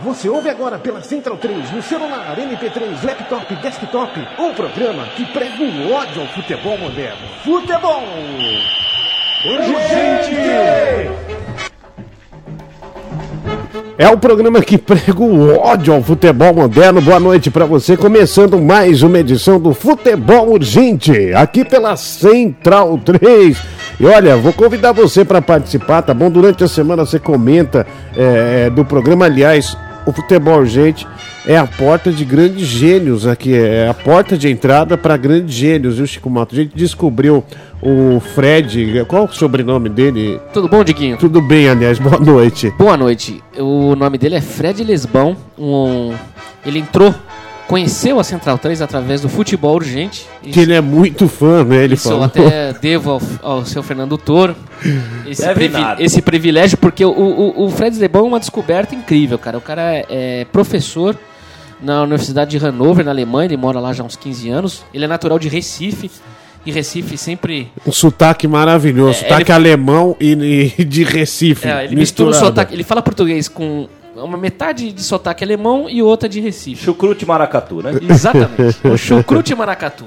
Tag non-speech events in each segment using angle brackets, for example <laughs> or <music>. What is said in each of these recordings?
Você ouve agora pela Central 3, no celular, MP3, laptop, desktop, um programa que prega o ódio ao futebol moderno. Futebol! Urgente! É o programa que prega o ódio ao futebol moderno. Boa noite para você, começando mais uma edição do Futebol Urgente, aqui pela Central 3. E olha, vou convidar você para participar, tá bom? Durante a semana você comenta é, do programa. Aliás, o Futebol Urgente é a porta de grandes gênios aqui, é a porta de entrada para grandes gênios, viu, Chico Mato? A gente descobriu o Fred, qual o sobrenome dele? Tudo bom, Diguinho? Tudo bem, aliás, boa noite. Boa noite. O nome dele é Fred Lesbão. Um... Ele entrou, conheceu a Central 3 através do Futebol Urgente. Que ele é muito fã, né? Ele Isso falou. eu até <laughs> devo ao, ao seu Fernando Toro esse, privi- esse privilégio, porque o, o, o Fred Lesbão é uma descoberta incrível, cara. O cara é, é professor na Universidade de Hannover, na Alemanha, ele mora lá já há uns 15 anos. Ele é natural de Recife. E Recife sempre Um sotaque maravilhoso, É, sotaque ele- alemão e, e de Recife. É, ele mistura o sotaque. Ele fala português com uma metade de sotaque alemão e outra de Recife. Chucrute Maracatu, né? Exatamente. <laughs> o chucrute maracatu.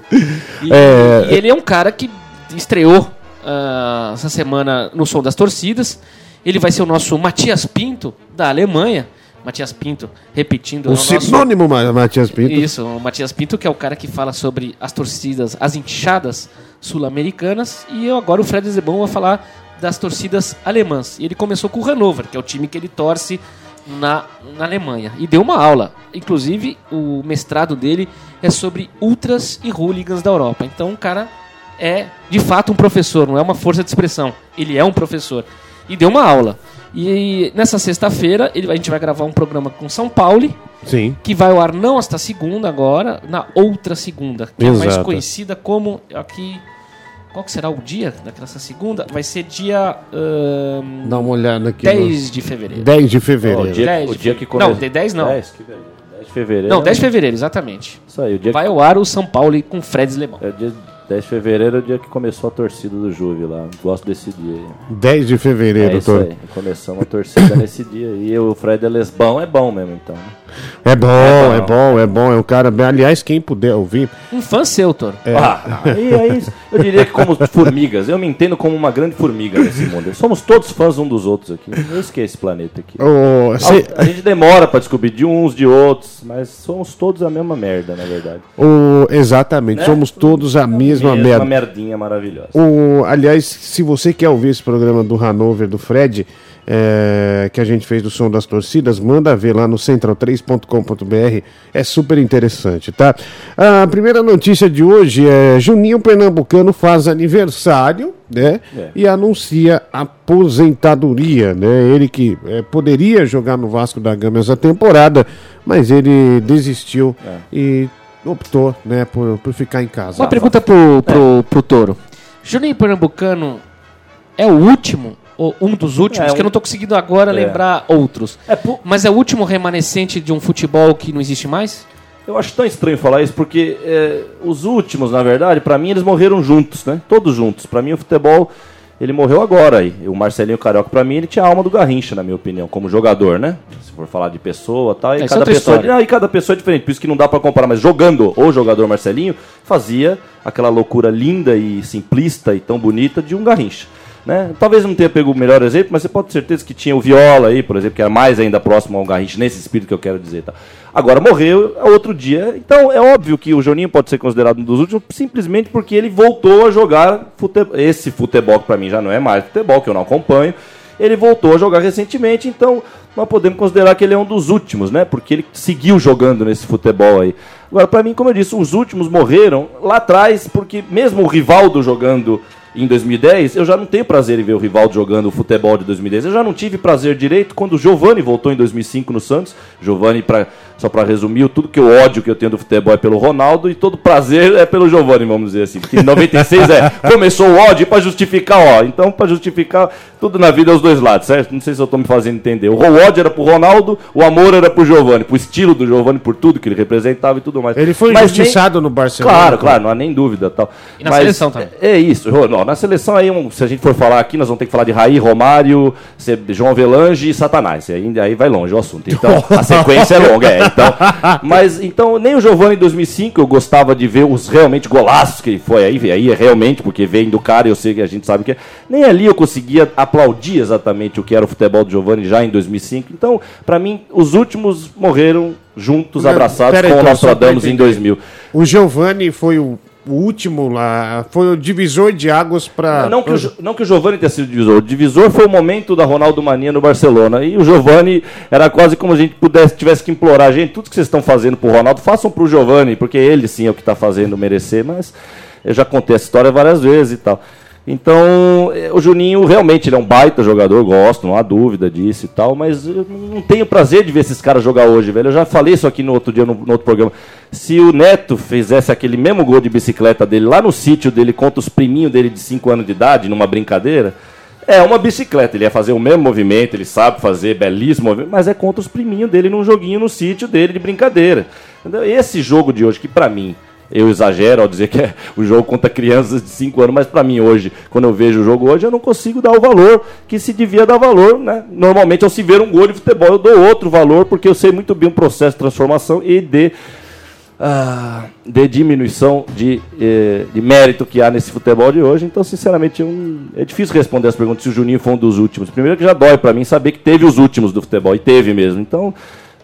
E, É. e ele é um cara que estreou ah, essa semana no Som das Torcidas. Ele vai ser o nosso Matias Pinto da Alemanha. Matias Pinto, repetindo. é Um o nosso- sinônimo, Ma- Matias Pinto. Isso, o Matias Pinto, que é o cara que fala sobre as torcidas, as inchadas sul-americanas. E eu agora o Fred Zebon vai falar das torcidas alemãs. E ele começou com o Hannover, que é o time que ele torce na, na Alemanha. E deu uma aula. Inclusive, o mestrado dele é sobre ultras e hooligans da Europa. Então o cara é de fato um professor, não é uma força de expressão. Ele é um professor. E deu uma aula. E nessa sexta-feira ele- a gente vai gravar um programa com São Paulo Sim. que vai ao ar não esta segunda agora, na outra segunda, que é mais Exato. conhecida como aqui. Qual que será o dia daquela segunda? Vai ser dia ahn, Dá uma olhada aqui. 10 de fevereiro. 10 de fevereiro. o, dia, 10 o de dia fe- que começa. Não, de 10 não. 10, que beleza. 10 de fevereiro. Não, 10 de fevereiro, exatamente. Isso aí, o dia Vai que... ao ar o São Paulo com Fred Lebão. É o dia 10 de fevereiro é o dia que começou a torcida do Juve lá. Gosto desse dia aí. 10 de fevereiro, É doutor. aí. Começamos a torcida nesse dia. E o Fred Lesbão é bom mesmo, então. né? É bom, É é bom. é bom. É um cara bem. Aliás, quem puder ouvir. Um fã seu, Toro. É. Ah, aí, aí, eu diria que como formigas. Eu me entendo como uma grande formiga nesse mundo. Somos todos fãs um dos outros aqui. Eu esqueço esse planeta aqui. cê- A gente demora pra descobrir de uns, de outros, mas somos todos a mesma merda, na verdade. o- exatamente, Né? somos todos a mesma Mesma merda. merdinha maravilhosa. O, aliás, se você quer ouvir esse programa do Hanover, do Fred, é, que a gente fez do Som das Torcidas, manda ver lá no central3.com.br, é super interessante, tá? A primeira notícia de hoje é Juninho Pernambucano faz aniversário, né? É. E anuncia aposentadoria, né? Ele que é, poderia jogar no Vasco da Gama essa temporada, mas ele desistiu É. e optou, né, por, por ficar em casa. Uma pergunta pro, pro, pro Toro. Juninho Pernambucano é o último, um dos últimos, É, que eu não tô conseguindo agora É. lembrar outros. É, pu- Mas é o último remanescente de um futebol que não existe mais? Eu acho tão estranho falar isso, porque é, os últimos, na verdade, pra mim, eles morreram juntos, né? Todos juntos. Pra mim, o futebol, ele morreu agora aí. O Marcelinho Carioca, pra mim, ele tinha a alma do Garrincha, na minha opinião, como jogador, né? Se for falar de pessoa tal. E É, isso é cada, pessoa, não, e cada pessoa é diferente, por isso que não dá pra comparar. Mas jogando o jogador Marcelinho, fazia aquela loucura linda e simplista e tão bonita de um Garrincha. Né? Talvez não tenha pego o melhor exemplo, mas você pode ter certeza que tinha o Viola aí, por exemplo, que era mais ainda próximo ao Garrincha, nesse espírito que eu quero dizer. Tá? Agora morreu, é outro dia. Então é óbvio que o Joninho pode ser considerado um dos últimos, simplesmente porque ele voltou a jogar esse futebol, que pra mim já não é mais futebol, que eu não acompanho. Ele voltou a jogar recentemente, então nós podemos considerar que ele é um dos últimos, né? Porque ele seguiu jogando nesse futebol aí. Agora, pra mim, como eu disse, os últimos morreram lá atrás, porque mesmo o Rivaldo jogando em 2010, eu já não tenho prazer em ver o Rivaldo jogando o futebol de 2010. Eu já não tive prazer direito quando o Giovani voltou em 2005 no Santos. Giovani, pra, só para resumir, tudo que eu ódio que eu tenho do futebol é pelo Ronaldo e todo prazer é pelo Giovani, vamos dizer assim. Porque em 96 é, <laughs> começou o ódio para justificar, ó. Então, para justificar tudo na vida é os dois lados, certo? Não sei se eu tô me fazendo entender. O ódio era pro Ronaldo, o amor era pro Giovani, pro estilo do Giovani, por tudo que ele representava e tudo mais. Ele foi Mas injustiçado no Barcelona. Claro, claro, não há nem dúvida. Tal. E na seleção também. É isso. Não, na seleção aí, um- se a gente for falar aqui, nós vamos ter que falar de Raí, Romário, João Avelange e Satanás. E aí, aí vai longe o assunto. Então, a sequência é longa. É, então, mas, então, nem o Giovanni em 2005 eu gostava de ver os realmente golaços que foi aí. Aí é realmente, porque vem do cara, eu sei que a gente sabe que é. Nem ali eu conseguia aplaudir exatamente o que era o futebol do Giovanni já em 2005. Então, pra mim, os últimos morreram juntos, abraçados pera aí, com o então, Nostradamus em entender. 2000. O Giovani foi o, o último lá, foi o divisor de águas para. Não que, o, Jo- não que o Giovani tenha sido divisor. O divisor foi o momento da Ronaldo Mania no Barcelona. E o Giovani era quase como a gente pudesse, tivesse que implorar. Gente, tudo que vocês estão fazendo pro Ronaldo, façam pro Giovani, porque ele sim é o que está fazendo merecer. Mas eu já contei essa história várias vezes e tal. Então, eh, o Juninho realmente ele é um baita jogador, gosto, não há dúvida disso e tal, mas eu não tenho prazer de ver esses caras jogar hoje, velho. Eu já falei isso aqui no outro dia, no, no outro programa. Se o Neto fizesse aquele mesmo gol de bicicleta dele lá no sítio dele contra os priminhos dele de 5 anos de idade, numa brincadeira, é uma bicicleta. Ele ia fazer o mesmo movimento, ele sabe fazer belíssimo movimento, mas é contra os priminhos dele num joguinho no sítio dele de brincadeira. Entendeu? Esse jogo de hoje, que pra mim, eu exagero ao dizer que é o jogo contra crianças de 5 anos, mas pra mim hoje, quando eu vejo o jogo hoje, eu não consigo dar o valor que se devia dar valor, né? Normalmente ao se ver um gol de futebol, eu dou outro valor, porque eu sei muito bem o processo de transformação e de ah, de diminuição de, eh, de mérito que há nesse futebol de hoje. Então, sinceramente, é difícil responder as perguntas se o Juninho foi um dos últimos. Primeiro que já dói pra mim saber que teve os últimos do futebol, e teve mesmo. Então,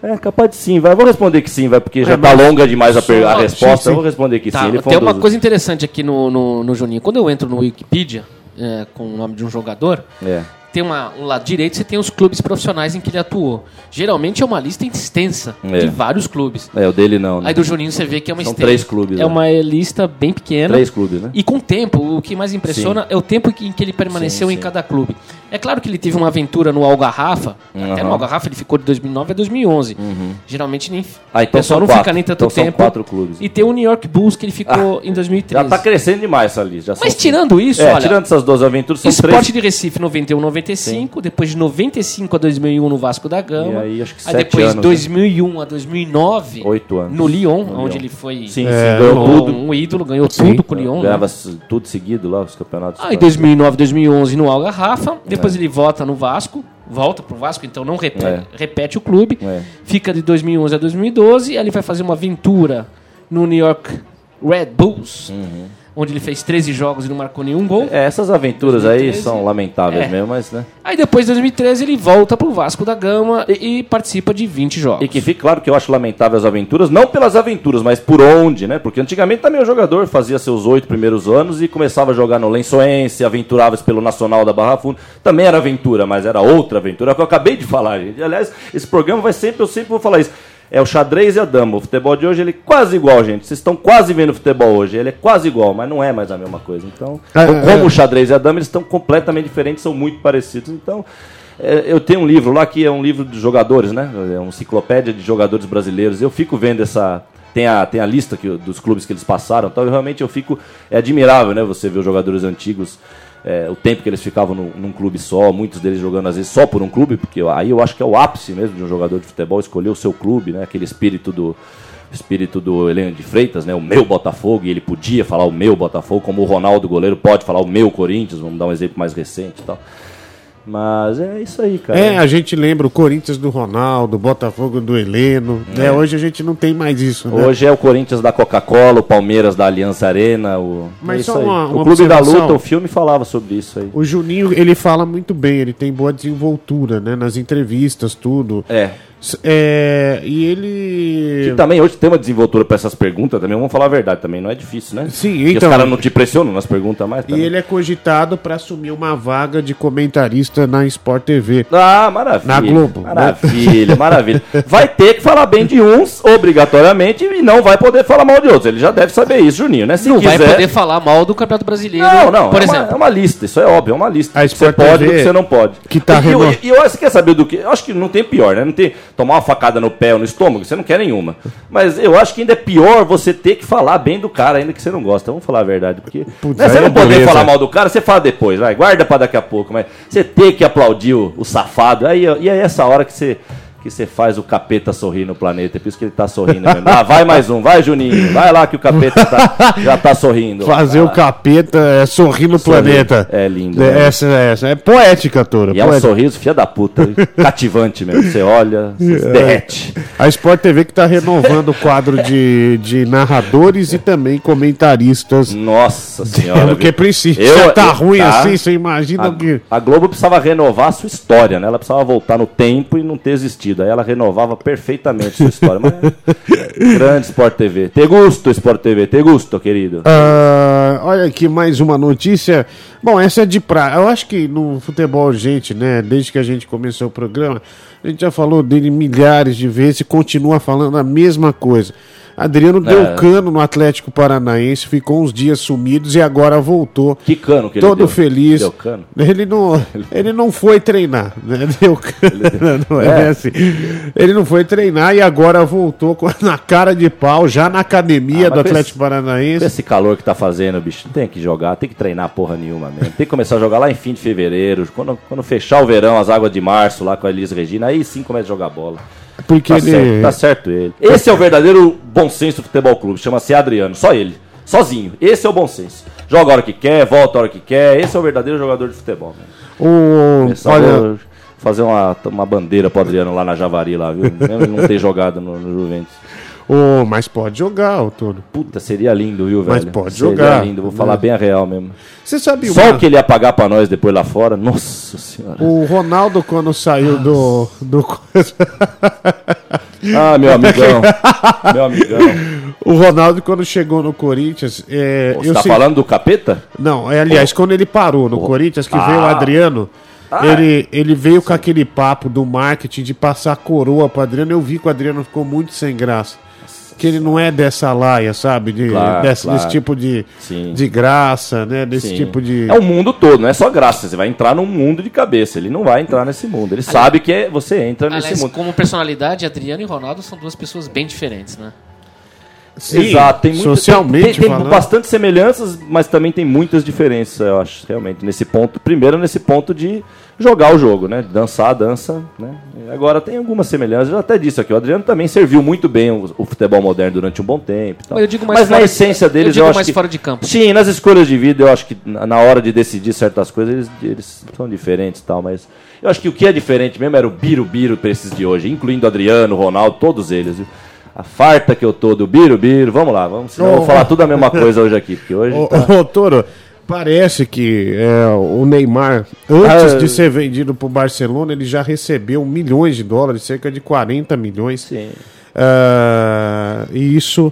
é capaz de sim, vai. Vou responder que sim, vai, porque já tá mas longa demais a, per- a resposta. sim, sim. Eu vou responder que Tá, sim. Ele tem um uma coisa interessante aqui no, no, no Juninho. Quando eu entro no Wikipedia, é, com o nome de um jogador, É. tem uma, um lado direito você tem os clubes profissionais em que ele atuou. Geralmente é uma lista extensa É. de vários clubes. É, o dele não. Né? Aí do Juninho você vê que é uma São extensa. três clubes, É né? uma lista bem pequena. Três clubes, né? E com o tempo, o que mais impressiona é o tempo em que ele permaneceu Sim, em sim. cada clube. É claro que ele teve uma aventura no Algarrafa, até Uhum. no Algarrafa ele ficou de 2009 a 2011. Geralmente nem, Ah, o então pessoal são não quatro. fica nem tanto Então são tempo. quatro clubes. E tem o New York Bulls que ele ficou em Já 2013. tá crescendo demais essa lista. já são Mas tirando isso, é, olha, tirando essas duas aventuras, são Esporte três. de Recife 91 95, depois de 95 a 2001 no Vasco da Gama. E aí, acho que aí sete depois anos, né? 2001 a 2009 Oito anos. no Lyon, No onde Lyon. ele foi Sim, É, sim, ganhou um, tudo. um ídolo, ganhou tudo com o Lyon. né? Ganhava s- tudo seguido lá, os campeonatos. Ah, em 2009, 2011 no Algarrafa, depois ele volta no Vasco, volta pro Vasco, então não repete, É. repete o clube, É. fica de 2011 a 2012, aí ele vai fazer uma aventura no New York Red Bulls, onde ele fez 13 jogos e não marcou nenhum gol. É, essas aventuras aí 2013. são lamentáveis É. mesmo, mas, né? Aí depois de 2013 ele volta pro Vasco da Gama e, e participa de 20 jogos. E que fique claro que eu acho lamentável as aventuras, não pelas aventuras, mas por onde, né? Porque antigamente também o jogador fazia seus oito primeiros anos e começava a jogar no Lençoense, aventurava-se pelo Nacional da Barra Funda. Também era aventura, mas era outra aventura, é que eu acabei de falar, gente. Aliás, esse programa vai sempre, eu sempre vou falar isso. É o xadrez e a dama. O futebol de hoje ele é quase igual, gente. Vocês estão quase vendo o futebol hoje. Ele é quase igual, mas não é mais a mesma coisa. Então, É, como é. o xadrez e a dama, eles estão completamente diferentes, são muito parecidos. Então, é, eu tenho um livro lá que é um livro de jogadores, né? É uma enciclopédia de jogadores brasileiros. Eu fico vendo essa. Tem a, tem a lista que, dos clubes que eles passaram. Então, eu, realmente eu fico. É admirável, né? Você ver os jogadores antigos. É, o tempo que eles ficavam num, num clube só, muitos deles jogando às vezes só por um clube, porque aí eu acho que é o ápice mesmo de um jogador de futebol escolher o seu clube, né? Aquele espírito do espírito do Heleno de Freitas, né? O meu Botafogo, e ele podia falar o meu Botafogo, como o Ronaldo goleiro pode falar o meu Corinthians, vamos dar um exemplo mais recente e tal. Mas é isso aí, cara. É, a gente lembra o Corinthians do Ronaldo, o Botafogo do Heleno. né? Hoje a gente não tem mais isso, né? Hoje é o Corinthians da Coca-Cola, o Palmeiras da Aliança Arena, o Mas é só uma- uma o Clube da. Luta, o filme falava sobre isso aí. O Juninho, ele fala muito bem, ele tem boa desenvoltura, né? Nas entrevistas, tudo. É. É, e Que ele. também hoje tem uma desenvoltura pra essas perguntas também, vamos falar a verdade também, não é difícil, né? Sim, Porque então- os caras não te pressionam nas perguntas mais E também. ele é cogitado para assumir uma vaga de comentarista na Sport TV. Ah, maravilha. Na Globo, né? Maravilha, maravilha. Vai ter que falar bem de uns, obrigatoriamente, e não vai poder falar mal de outros. Ele já deve saber isso, Juninho, né? Se Não quiser... vai poder falar mal do Campeonato Brasileiro. Não, não, Por é, uma, exemplo. é uma lista, isso é óbvio, é uma lista. A que você Sport pode e do TV que você não pode. que tá e, eu, e eu, você quer saber do que? Eu acho que não tem pior, né? Não tem tomar uma facada no pé ou no estômago, você não quer nenhuma. Mas eu acho que ainda é pior você ter que falar bem do cara, ainda que você não gosta. Vamos falar a verdade, porque Putz, né, você não é poder dureza. falar mal do cara, você fala depois, vai, guarda pra daqui a pouco, mas você ter que aplaudir o, o safado, aí, e é essa hora que você que você faz o capeta sorrir no planeta, é por isso que ele tá sorrindo mesmo. Ah, vai mais um, vai Juninho, vai lá que o capeta tá- já tá sorrindo. Fazer Vai o capeta é sorrir no Sorrir. planeta. É lindo, É, né? Essa, essa. É poética, Toro. E é um poética. sorriso, filha da puta, cativante mesmo. Você olha, você se derrete. A Sport TV que está renovando o quadro de, de narradores e também comentaristas. Nossa senhora. Porque viu? precisa. Eu- tá eu- ruim tá. assim, você imagina o que. A, a Globo precisava renovar a sua história, né? Ela precisava voltar no tempo e não ter existido. Aí ela renovava perfeitamente sua história. Mas, é, grande Sport TV. Te gusto, Sport TV. Te gusto, querido. Ah, olha aqui mais uma notícia. Bom, essa é de praia. Eu acho que no futebol, gente, né? Desde que a gente começou o programa, a gente já falou dele milhares de vezes e continua falando a mesma coisa. Adriano deu É. cano no Atlético Paranaense, ficou uns dias sumidos e agora voltou. Que cano que ele Todo deu. feliz. Deu cano. Ele não, ele não foi treinar, né? <laughs> Deu cano, não é, É. assim. Ele não foi treinar e agora voltou com- na cara de pau, já na academia Ah, do Atlético esse- Paranaense. Esse calor que tá fazendo, bicho, não tem que jogar, tem que treinar porra nenhuma mesmo. Tem que começar a jogar lá em fim de fevereiro. Quando, quando fechar o verão, as águas de março lá com a Elis Regina, aí sim começa a jogar bola. Porque Tá ele. certo, tá certo ele. Esse é o verdadeiro bom senso do futebol clube, chama-se Adriano, só ele. Sozinho. Esse é o bom senso. Joga a hora que quer, volta a hora que quer. Esse é o verdadeiro jogador de futebol. Né? O, olha, fazer uma, uma bandeira pro Adriano lá na Javari, lá, viu? Não ter <laughs> jogado no, no Juventus. O, mas pode jogar, o Toro. Puta, seria lindo, viu, velho? Mas pode seria jogar, lindo, vou né? falar bem a real mesmo. Você sabe Só uma- o que ele ia pagar pra nós depois lá fora, nossa senhora. O Ronaldo, quando saiu do. do <laughs> Ah, meu amigão. meu amigão. o Ronaldo, quando chegou no Corinthians. É, Você tá sei- falando do capeta? Não, é, aliás, quando ele parou no Corinthians, que veio o Ah. Adriano, Ah, ele, ele veio com aquele papo do marketing de passar coroa pro Adriano. Eu vi que o Adriano ficou muito sem graça. Que ele não é dessa laia, sabe? De, Claro, desse, claro. desse tipo de, Sim. de graça, né? Desse Sim. tipo de. É o mundo todo, não é só graça. Você vai entrar num mundo de cabeça. Ele não vai entrar nesse mundo. Ele sabe que é- você entra nesse Aliás, mundo. como personalidade, Adriano e Ronaldo são duas pessoas bem diferentes, né? Sim, Exato, tem muito, socialmente tem, tem, bastante semelhanças, mas também tem muitas diferenças, eu acho, realmente, nesse ponto. Primeiro, nesse ponto de jogar o jogo, né? Dançar a dança, né? Agora tem algumas semelhanças, eu até disse aqui, o Adriano também serviu muito bem o, o futebol moderno durante um bom tempo. Mas eu digo mais mas na essência deles, eu digo acho mais que, fora de campo. Sim, nas escolhas de vida, eu acho que na na hora de decidir certas coisas, eles, eles são diferentes e tal, mas eu acho que o que é diferente mesmo era o biru-biru pra esses de hoje, incluindo Adriano, Ronaldo, todos eles, viu? A farta que eu tô do biru-biru, vamos lá, vamos, senão eu vou falar tudo a mesma coisa hoje aqui, porque hoje Ô, tá... ô, Toro, parece que é, o Neymar, antes Ah, de ser vendido para o Barcelona, ele já recebeu milhões de dólares, cerca de 40 milhões. Sim. Ah, e isso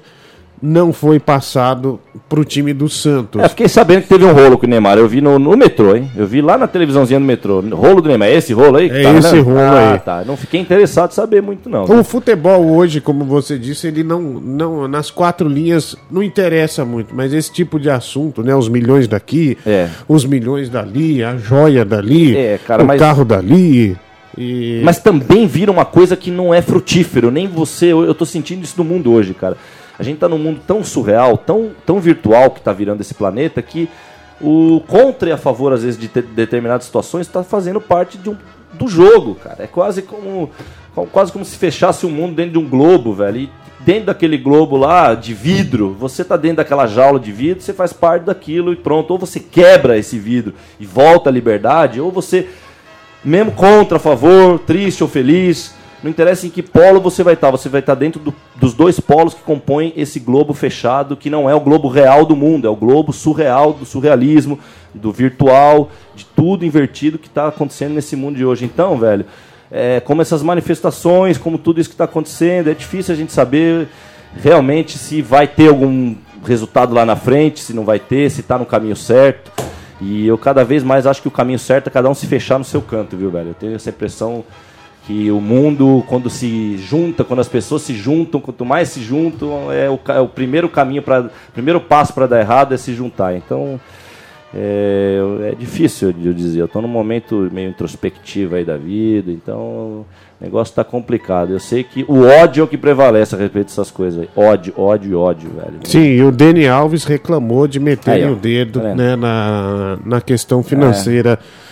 não foi passado para o time do Santos. É, fiquei sabendo que teve um rolo com o Neymar. Eu vi no, no metrô, hein? Eu vi lá na televisãozinha do metrô. Rolo do Neymar. É esse rolo aí? É tá, esse né? rolo ah, aí. tá. Não fiquei interessado em saber muito, não. O futebol hoje, como você disse, ele não, não nas quatro linhas não interessa muito, mas esse tipo de assunto, né, os milhões daqui, É. os milhões dali, a joia dali, É, cara, o mas- carro dali, e Mas também vira uma coisa que não é frutífero. Nem você. Eu, eu tô sentindo isso no mundo hoje, cara. A gente tá num mundo tão surreal, tão, tão virtual que tá virando esse planeta que o contra e a favor, às vezes, de te- determinadas situações está fazendo parte de um, do jogo, cara. É quase como, como- quase como se fechasse o mundo dentro de um globo, velho. E dentro daquele globo lá de vidro, você tá dentro daquela jaula de vidro, você faz parte daquilo e pronto. Ou você quebra esse vidro e volta à liberdade, ou você mesmo contra, a favor, triste ou feliz, não interessa em que polo você vai estar, você vai estar dentro do- dos dois polos que compõem esse globo fechado, que não é o globo real do mundo, é o globo surreal, do surrealismo, do virtual, de tudo invertido que está acontecendo nesse mundo de hoje. Então, velho, é, como essas manifestações, como tudo isso que está acontecendo. É difícil a gente saber realmente se vai ter algum resultado lá na frente, se não vai ter, se está no caminho certo. E eu cada vez mais acho que o caminho certo é cada um se fechar no seu canto, viu, velho? Eu tenho essa impressão que o mundo, quando se junta, quando as pessoas se juntam, quanto mais se juntam, é o, é o primeiro caminho para, primeiro passo para dar errado é se juntar. Então é, é difícil de eu dizer. Eu estou num momento meio introspectivo aí da vida, então o negócio está complicado. Eu sei que o ódio é o que prevalece a respeito dessas coisas. aí. Ódio, ódio ódio, velho. Sim, e o Dani Alves reclamou de meter Aí, o dedo Tá né, na, na questão financeira é,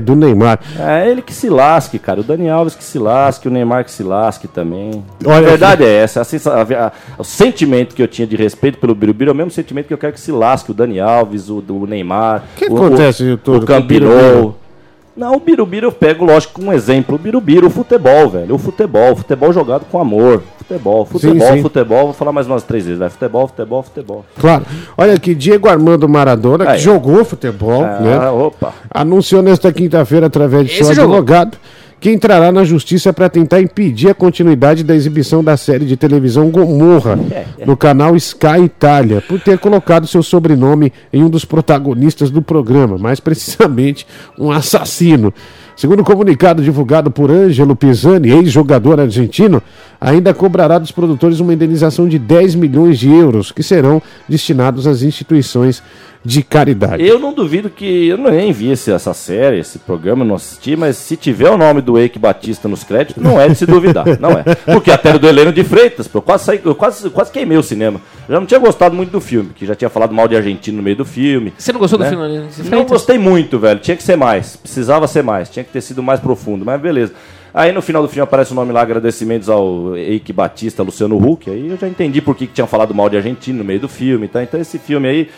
do Neymar. É ele que se lasque, cara. O Dani Alves que se lasque, o Neymar que se lasque também. Olha, a verdade é essa. a a- o sentimento que eu tinha de respeito pelo Birubiru é o mesmo sentimento que eu quero que se lasque o Dani Alves, o, do Neymar. O que o, acontece, o, o o. Não, o Birubiru eu pego, lógico, um exemplo. O Birubiru, o futebol, velho. O futebol. Futebol jogado com amor. Futebol, futebol, sim. futebol. Vou falar mais umas três vezes. Futebol, futebol, futebol. Claro. Olha aqui, Diego Armando Maradona, que Aí. jogou futebol, Ah, né? opa. anunciou nesta quinta-feira, através de Esse seu jogou. Que entrará na justiça para tentar impedir a continuidade da exibição da série de televisão Gomorra no canal Sky Itália, por ter colocado seu sobrenome em um dos protagonistas do programa, mais precisamente um assassino. Segundo o comunicado divulgado por Ângelo Pisani, ex-jogador argentino, ainda cobrará dos produtores uma indenização de 10 milhões de euros, que serão destinados às instituições de caridade. Eu não duvido que. Eu nem vi esse- essa série, esse programa, não assisti, mas se tiver o nome do Eike Batista nos créditos, não é de se duvidar. <laughs> não é. Porque até do Heleno de Freitas, pô, eu quase, saí, eu quase, quase queimei o cinema. Eu já não tinha gostado muito do filme, que já tinha falado mal de argentino no meio do filme. Você não gostou né? do filme? De Não gostei muito, velho. Tinha que ser mais. Precisava ser mais. Tinha que ter sido mais profundo. Mas beleza. Aí no final do filme aparece o nome lá, agradecimentos ao Eike Batista, Luciano Huck. Aí eu já entendi por que, que tinham falado mal de argentino no meio do filme. Tá? Então esse filme aí,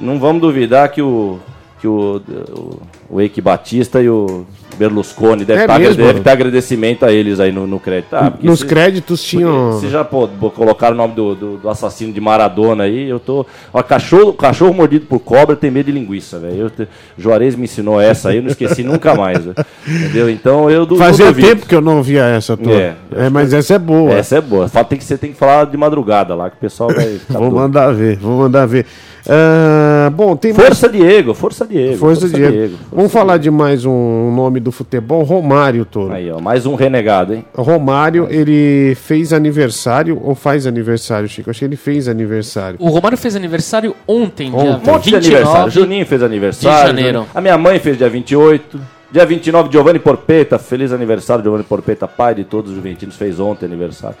não vamos duvidar que o. Que o, o, o Eike Batista e o Berlusconi deve, É tá- mesmo? deve ter agradecimento a eles aí no, no crédito. Ah, Nos se- créditos tinham. se já pô, colocaram o nome do, do, do assassino de Maradona aí, eu tô. Ó, cachorro, cachorro mordido por cobra tem medo de linguiça, velho. Te- Juarez me ensinou essa aí, eu não esqueci nunca mais. velho. Entendeu? Então eu du- Fazia tempo que eu não via essa toda. É, É, mas essa é boa. Essa é boa. Fala- Tem que, você tem que falar de madrugada lá, que o pessoal vai. <laughs> Vou mandar ver, vou mandar ver. Ah, bom, tem mais. Força Diego, força Diego. Força, Diego. Vamos falar de mais um nome do futebol, Romário, Toro. Aí, ó, mais um renegado, hein? Romário, ele fez aniversário ou faz aniversário, Chico? Acho que ele fez aniversário. O Romário fez aniversário ontem, dia Ontem. Um monte de 29. aniversário. Juninho fez aniversário. de janeiro. A minha mãe fez dia 28. Dia 29, Giovanni Porpeta. Feliz aniversário, Giovanni Porpeta, pai de todos os juventinos. Fez ontem aniversário.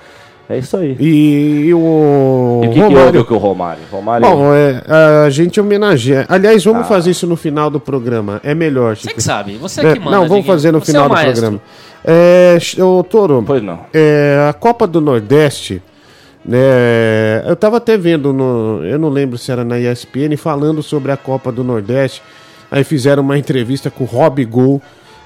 É isso aí. E, e o E o que, que Romário. houve com o Romário? Romário Bom, é, a gente homenageia. Aliás, Ah. vamos fazer isso no final do programa. É melhor, Você que sabe, você É, que manda. não, vamos fazer no Você é final o do programa. É, ô, Toro, Pois não. É, a Copa do Nordeste, né? Eu tava até vendo no, eu não lembro se era na ESPN falando sobre a Copa do Nordeste. Aí fizeram uma entrevista com o Rob Gol,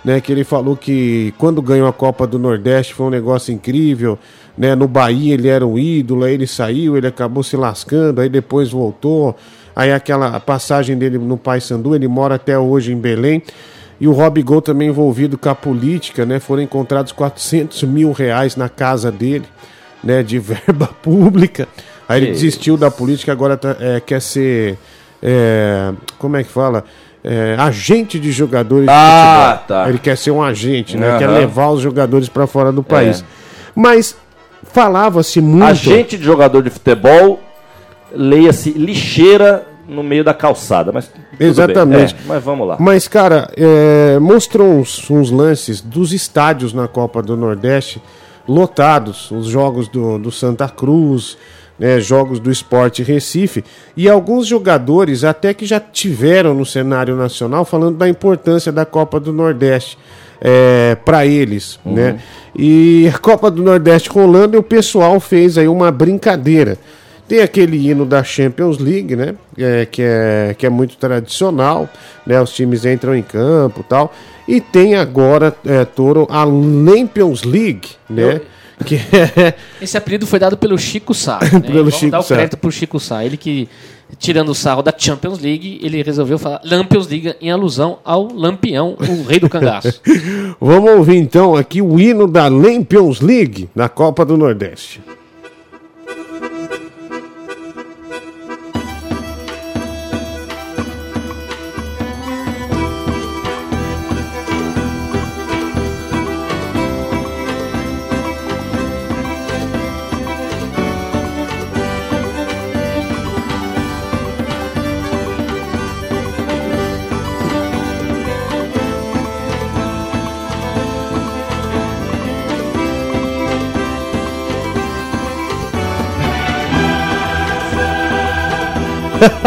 né, que ele falou que quando ganhou a Copa do Nordeste foi um negócio incrível, né? No Bahia ele era um ídolo, aí ele saiu, ele acabou se lascando, aí depois voltou. Aí aquela passagem dele no Paysandu, ele mora até hoje em Belém. E o Rob Gol também envolvido com a política, né? Foram encontrados 400 mil reais na casa dele, né? De <laughs> verba pública. Aí ele desistiu da política, agora tá- é, quer ser. é, como é que fala? É, agente de jogadores Ah, de tá. Ele quer ser um agente, né? Aham. Quer levar os jogadores para fora do país. É. Mas falava-se muito. Agente de jogador de futebol, leia-se lixeira no meio da calçada. Mas. Exatamente. É, mas vamos lá. Mas, cara, é, mostrou uns, uns lances dos estádios na Copa do Nordeste lotados, os jogos do, do Santa Cruz, né, jogos do Esporte Recife, e alguns jogadores até que já tiveram no cenário nacional falando da importância da Copa do Nordeste para eles, né? E a Copa do Nordeste rolando e o pessoal fez aí uma brincadeira. Tem aquele hino da Champions League, né? É, que, é, que é muito tradicional, né? Os times entram em campo e tal. E tem agora, é, Toro, a Lampions League, né? Que é, Esse apelido foi dado pelo Chico Sá. <laughs> Né? Pelo Vamos Chico dar o Sá. crédito pro Chico Sá. Ele que, tirando o sarro da Champions League, ele resolveu falar Lampions League em alusão ao Lampião, o rei do cangaço. <laughs> Vamos ouvir então aqui o hino da Lampions League na Copa do Nordeste.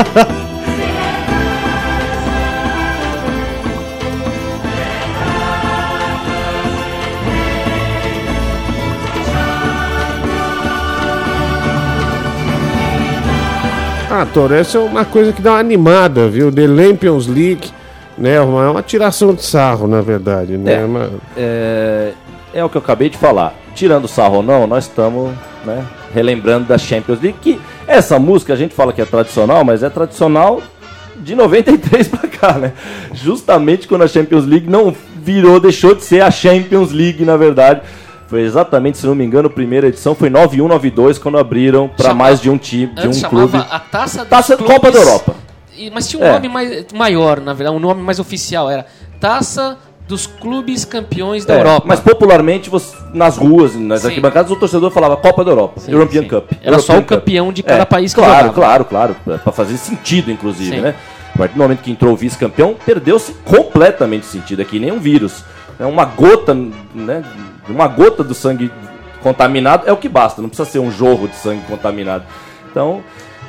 <laughs> Ah, Toro, essa é uma coisa que dá uma animada, viu? The Lampions League, né? Uma, é uma tiração de sarro, na verdade, né? É. Uma- É, é o que eu acabei de falar. Tirando sarro ou não, nós estamos né, relembrando da Champions League. Que essa música a gente fala que é tradicional, mas é tradicional de 93 pra cá, né? Justamente quando a Champions League não virou, deixou de ser a Champions League, na verdade. Foi exatamente, se não me engano, a primeira edição foi 9192, quando abriram para mais de um time, de um clube. a Taça Taça Clubes- Copa da Europa. Mas tinha um É. nome mais, maior, na verdade, um nome mais oficial. Era Taça dos Clubes Campeões da É, Europa. Mas popularmente, você- nas ruas, nas Sim. arquibancadas, o torcedor falava Copa da Europa, Sim, European sim. Cup. Era só European o campeão de cada É, país que claro, jogava. Claro, claro, pra- pra fazer sentido, inclusive, né? A partir do momento que entrou o vice-campeão, perdeu-se completamente sentido. É que nem um vírus. É uma gota, né? Uma gota do sangue contaminado é o que basta, não precisa ser um jorro de sangue contaminado. Então,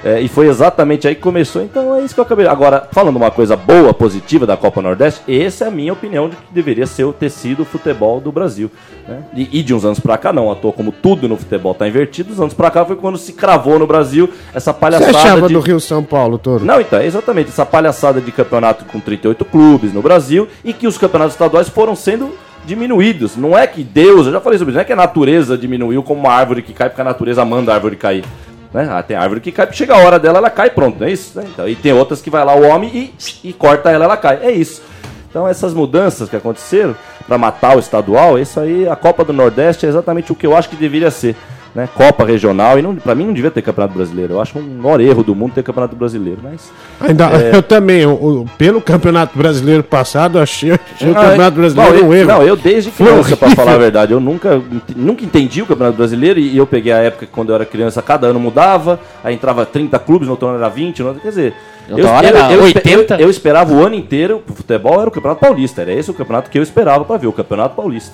é, e foi exatamente aí que começou. Então é isso que eu acabei. Agora, falando uma coisa boa, positiva da Copa Nordeste, essa é a minha opinião de que deveria ser o tecido futebol do Brasil. né? E, e de uns anos pra cá, não, à toa como tudo no futebol tá invertido, dos anos pra cá foi quando se cravou no Brasil essa Você palhaçada achava de... do Rio São Paulo, Toro? Não, então, exatamente essa palhaçada de campeonato com 38 clubes no Brasil e que os campeonatos estaduais foram sendo diminuídos. Não é que Deus, eu já falei sobre isso, não é que a natureza diminuiu como uma árvore que cai porque a natureza manda a árvore cair. Né? Ah, tem árvore que cai, chega a hora dela, ela cai, pronto, não é isso? né? Então, e tem outras que vai lá o homem e, e corta ela, ela cai. É isso. Então essas mudanças que aconteceram para matar o estadual, isso aí, a Copa do Nordeste é exatamente o que eu acho que deveria ser. Né? Copa regional, e não, pra mim não devia ter campeonato brasileiro. Eu acho um maior erro do mundo ter campeonato brasileiro. Mas Ainda, É. Eu também, o- o- pelo Campeonato Brasileiro passado, eu achei, achei o Ah, Campeonato é- Brasileiro não, um eu, erro. Não, eu desde criança, pra horrível. falar a verdade, eu nunca, nunca entendi o Campeonato Brasileiro e eu peguei a época que quando eu era criança, cada ano mudava, aí entrava 30 clubes, no outro ano era 20, no outro, quer dizer... Espe- 80. eu- eu esperava o ano inteiro, o futebol era o Campeonato Paulista, era esse o campeonato que eu esperava pra ver, o Campeonato Paulista.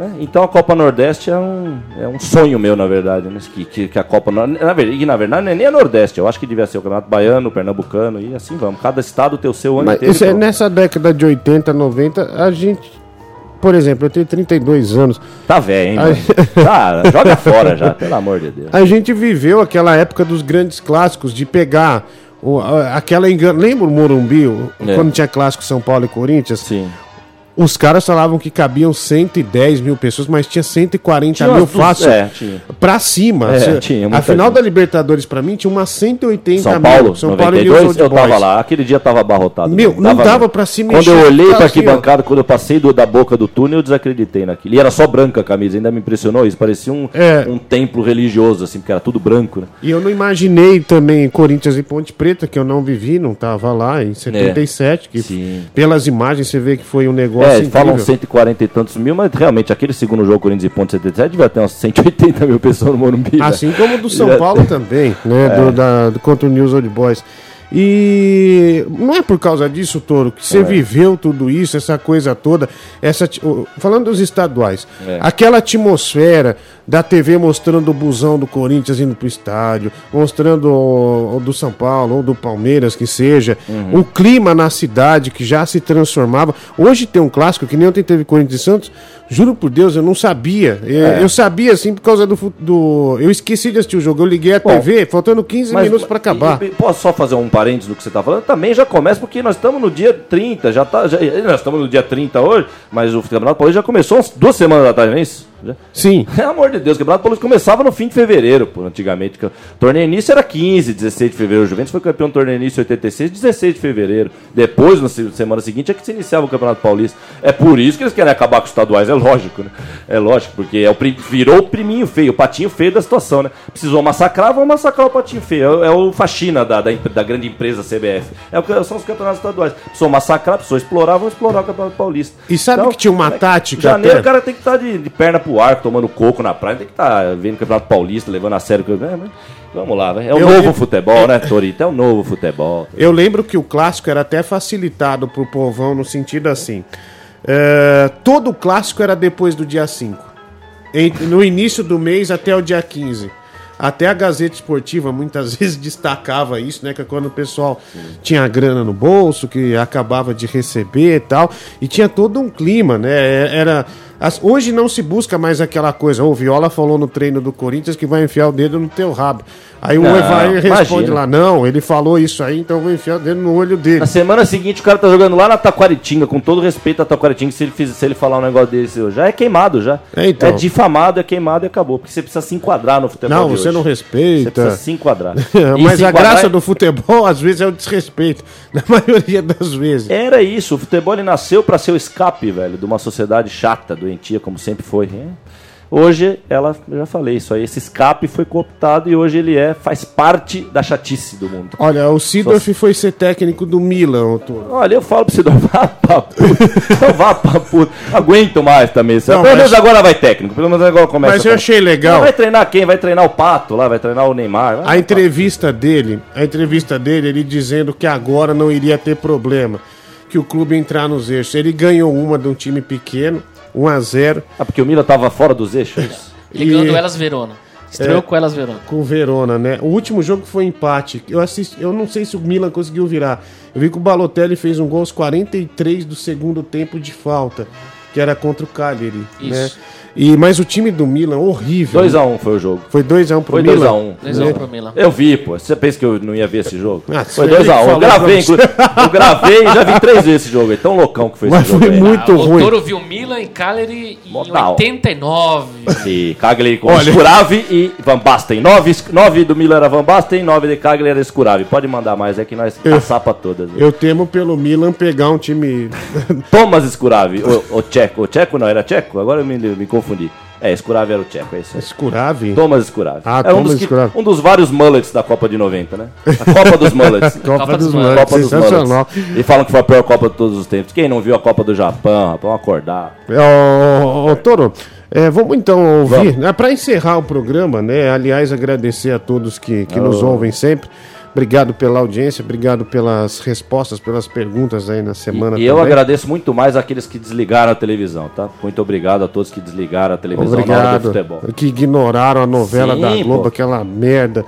Né? Então a Copa Nordeste é um, é um sonho meu, na verdade, né? que, que, que a Copa na e na verdade não é nem a Nordeste, eu acho que devia ser o Campeonato Baiano, o Pernambucano e assim vamos. Cada estado tem o seu ano Mas inteiro. isso é, pronto. nessa década de 80, 90, a gente. Por exemplo, eu tenho 32 anos. Tá velho, hein, mano? <laughs> Tá, joga fora já, pelo amor de Deus. A gente viveu aquela época dos grandes clássicos, de pegar o- a- aquela engano. Lembra o Morumbi, É. quando tinha clássico São Paulo e Corinthians? Sim. Os caras falavam que cabiam 110 mil pessoas, mas tinha 140 Tinha mil fácil. é, tinha. Pra cima. É, tinha a final gente. da Libertadores, pra mim, tinha umas 180 São mil. Paulo, São Paulo e 92, News Old eu tava Boys. lá. Aquele dia tava abarrotado. Meu, não dava pra se Quando mexer, eu olhei tá pra assim, ó. arquibancada, quando eu passei do- da boca do túnel, eu desacreditei naquilo. E era só branca a camisa, ainda me impressionou isso. Parecia um, É. um templo religioso, assim, porque era tudo branco, né? E eu não imaginei também Corinthians e Ponte Preta, que eu não vivi, não tava lá em 77, que É. Sim. pelas imagens você vê que foi um negócio É, incrível. falam 140 e tantos mil, mas realmente aquele segundo jogo Corinthians e Ponte 77 devia ter umas 180 mil pessoas no Morumbi. né? Assim como o do São Paulo também, né? É. Do, da, do, contra o News Old Boys. E não é por causa disso, Toro, que você É. viveu tudo isso, essa coisa toda, essa falando dos estaduais, É. aquela atmosfera da TV mostrando o busão do Corinthians indo pro estádio, mostrando o, o do São Paulo ou do Palmeiras, que seja, Uhum. o clima na cidade que já se transformava. Hoje tem um clássico que nem ontem teve Corinthians e Santos. Juro por Deus, eu não sabia. Eu, É. eu sabia assim por causa do, do. Eu esqueci de assistir o jogo. Eu liguei a Bom, TV, faltando 15 minutos pra acabar. e- e posso só fazer um parênteses do que você tá falando? Também já começa porque nós estamos no dia 30, já tá. Já, nós estamos no dia 30 hoje, mas o Campeonato Paulista já começou duas semanas atrás, não é isso? Já? Sim. <laughs> Pelo amor de Deus, o Campeonato Paulista começava no fim de fevereiro, pô, antigamente. Torneio início era 15, 16 de fevereiro. O Juventus foi campeão do torneio início em 86, 16 de fevereiro. Depois, na se- semana seguinte, é que se iniciava o Campeonato Paulista. É por isso que eles querem acabar com os estaduais, é lógico, né? É lógico, porque é o, pri- virou o priminho feio, o patinho feio da situação, né? Precisou massacrar, vão massacrar o patinho feio. É, o- é o faxina da, da, da grande empresa CBF. É o são os campeonatos estaduais. Precisou massacrar, precisou explorar, vão explorar o Campeonato Paulista. E sabe que tinha uma é tática Janeiro até? o cara tem que estar de, de perna pro ar, tomando coco na praia, tem que estar vendo o Campeonato Paulista, levando a sério. é, mas Vamos lá, vai. é o Eu novo lembro- futebol, né, <laughs> Torito? É o novo futebol. Eu lembro que o clássico era até facilitado pro povão no sentido assim. é, todo clássico era depois do dia 5. Em- no início do mês até o dia 15. Até a Gazeta Esportiva muitas <laughs> vezes destacava isso, né? Que é quando o pessoal tinha grana no bolso, que acabava de receber e tal. E tinha todo um clima, né? É- Era. As- hoje não se busca mais aquela coisa. O Viola falou no treino do Corinthians que vai enfiar o dedo no teu rabo. Aí o Não, Evair responde lá: não, ele falou isso aí, então eu vou enfiar o dedo no olho dele. Na semana seguinte, o cara tá jogando lá na Taquaritinga, com todo respeito a Taquaritinga, se ele, fiz- se ele falar um negócio desse, já é queimado já. É, então. difamado, é queimado e acabou. Porque você precisa se enquadrar no futebol. Não, de você hoje. não respeita. Você precisa se enquadrar. <laughs> Mas se a enquadrar graça é- do futebol, às vezes, é o desrespeito. <laughs> Na maioria das vezes. Era isso, o futebol ele nasceu para ser o escape, velho, de uma sociedade chata, doentia, como sempre foi. hein? Hoje, ela, eu já falei isso aí, esse escape foi cooptado e hoje ele é, faz parte da chatice do mundo. Olha, o Sidorf foi ser técnico do Milan, Toro. Olha, eu falo você, <laughs> não vá pra puta. Vá pra puta. Aguento mais também. Não, pelo mas- menos agora vai técnico. Pelo menos agora começa. Mas eu achei legal. Não, vai treinar quem? Vai treinar o Pato lá, vai treinar o Neymar. Vai- A entrevista dele, a entrevista dele, ele dizendo que agora não iria ter problema. Que o clube entrar nos eixos. Ele ganhou uma de um time pequeno, 1 a 0 Ah, porque o Milan tava fora dos eixos. Ele <laughs> ganhou E- do Elas Verona. Estreou É. com Elas Verona. com o Verona, né? O último jogo foi empate. Eu assisti, eu não sei se o Milan conseguiu virar. Eu vi que o Balotelli fez um gol aos 43 do segundo tempo de falta, que era contra o Cagliari, Isso. né? E mas o time do Milan horrível. 2x1 foi o jogo. Foi 2 a 1 pro Foi Milan. 2x1. 2 a 1 pro Milan. Eu vi, pô. Você pensa que eu não ia ver esse jogo? Ah, foi você 2x1. que Eu gravei, eu gravei e já vi três vezes esse jogo aí. Tão loucão que foi Mas esse jogo foi aí. muito Ah, o ruim. Toro viu Milan e Cagliari em hora. 89. E Cagliari com Olha- Scuravi e Van Basten. 9, nove do Milan era Van Basten, 9 de Cagliari era Scuravi. Pode mandar mais, é que nós caçapa todas. né? Eu temo pelo Milan pegar um time Thomas Scuravi, o, o Tcheco. O Tcheco não, era Tcheco? Agora eu me, me confundi. É, Scuravi era o Tcheco, é isso aí. Escurave. Thomas Scuravi. Ah, era um Thomas dos, que- Scuravi. um dos vários mullets da Copa de 90, né? A Copa dos mullets. <laughs> Copa, Copa dos dos Mullets, Copa dos sensacional. mullets. E falam que foi a pior Copa de todos os tempos. Quem não viu a Copa do Japão, vamos acordar. Ô, ô, Toro, é, vamos então ouvir, Vamos. né, para encerrar o programa, né? Aliás, agradecer a todos que, que nos Oh. ouvem sempre. Obrigado pela audiência, obrigado pelas respostas, pelas perguntas aí na semana E eu também. agradeço muito mais aqueles que desligaram a televisão, tá? Muito obrigado a todos que desligaram a televisão na hora do Obrigado. futebol. Que ignoraram a novela Sim, da Globo, pô. aquela merda.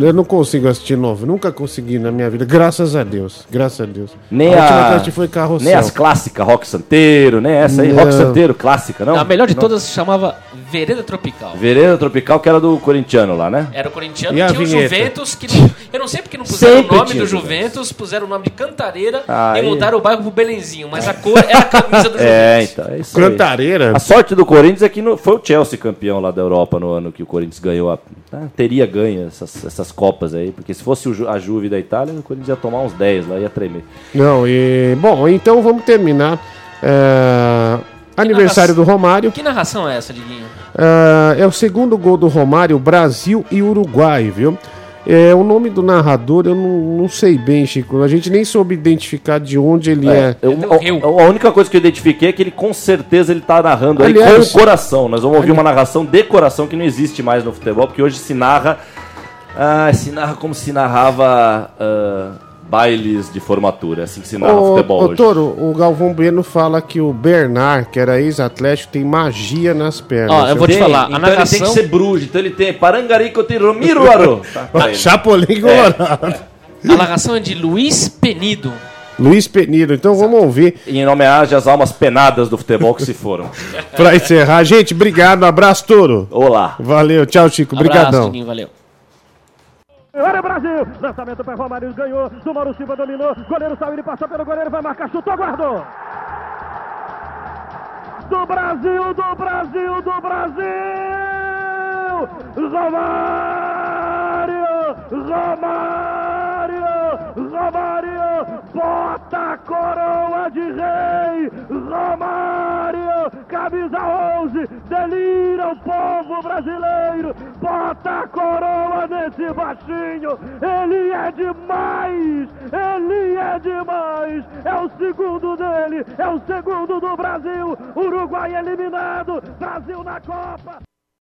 Eu não consigo assistir novo, nunca consegui na minha vida. Graças a Deus, graças a Deus. Nem, a eu a, foi Carrossel. nem as clássicas, Rock Santeiro, nem essa aí, Não. Rock Santeiro, clássica, não? A melhor de Não. todas se chamava Vereda Tropical. Vereda Tropical, que era do corintiano lá, né? Era o corintiano, E a tinha o vinheta? Juventus, que não- eu não sei porque não puseram Sempre o nome do Juventus. Juventus, puseram o nome de Cantareira Aí. e mudaram o bairro pro Belenzinho, mas a cor era a camisa do <laughs> É, Juventus. então, é isso aí. Cantareira. A sorte do Corinthians é que no- foi o Chelsea campeão lá da Europa no ano que o Corinthians ganhou. A, ah, teria ganho essas, essas Copas aí, porque se fosse a Juve da Itália, o Corinthians ia tomar uns 10 lá, ia tremer. Não, e. Bom, então vamos terminar. É, aniversário do Romário. Que narração é essa, Diguinho? É, é o segundo gol do Romário, Brasil e Uruguai, viu? É, o nome do narrador eu não, não sei bem, Chico. A gente nem soube identificar de onde ele é. Eu- do a, a única coisa que eu identifiquei é que ele com certeza ele tá narrando aí Aliás- com o coração. Nós vamos ouvir uma narração de coração que não existe mais no futebol, porque hoje se narra. Ah, se narra como se narrava. ah, bailes de formatura. É assim que se narra Ô, futebol ô hoje. Toro, o Galvão Bueno fala que o Bernard, que era ex-atlético, tem magia nas pernas. Ó, eu vou te Tem, falar, a então ele tem narração- que ser bruxo, então ele tem Parangarico de Romiro Aro. <laughs> Tá, ele. Chapolin Colorado. A narração é de Luiz Penido. Luiz Penido, então vamos ouvir Em homenagem às almas penadas do futebol que se foram. <laughs> pra encerrar. Gente, obrigado, abraço, Toro. Olá. Valeu, tchau, Chico, Abraço, brigadão. Diguinho, valeu. Olha o Brasil! Lançamento para Romário, ganhou. Do Mauro Silva dominou. Goleiro saiu, ele passou pelo goleiro, vai marcar, chutou, guardou! Do Brasil, do Brasil, do Brasil! Romário! Romário! Romário! Bota a coroa de rei! Romário! Camisa 11! Delira o povo brasileiro! Bota a coroa nesse baixinho! Ele é demais! Ele é demais! É o segundo dele! É o segundo do Brasil! Uruguai eliminado! Brasil na Copa!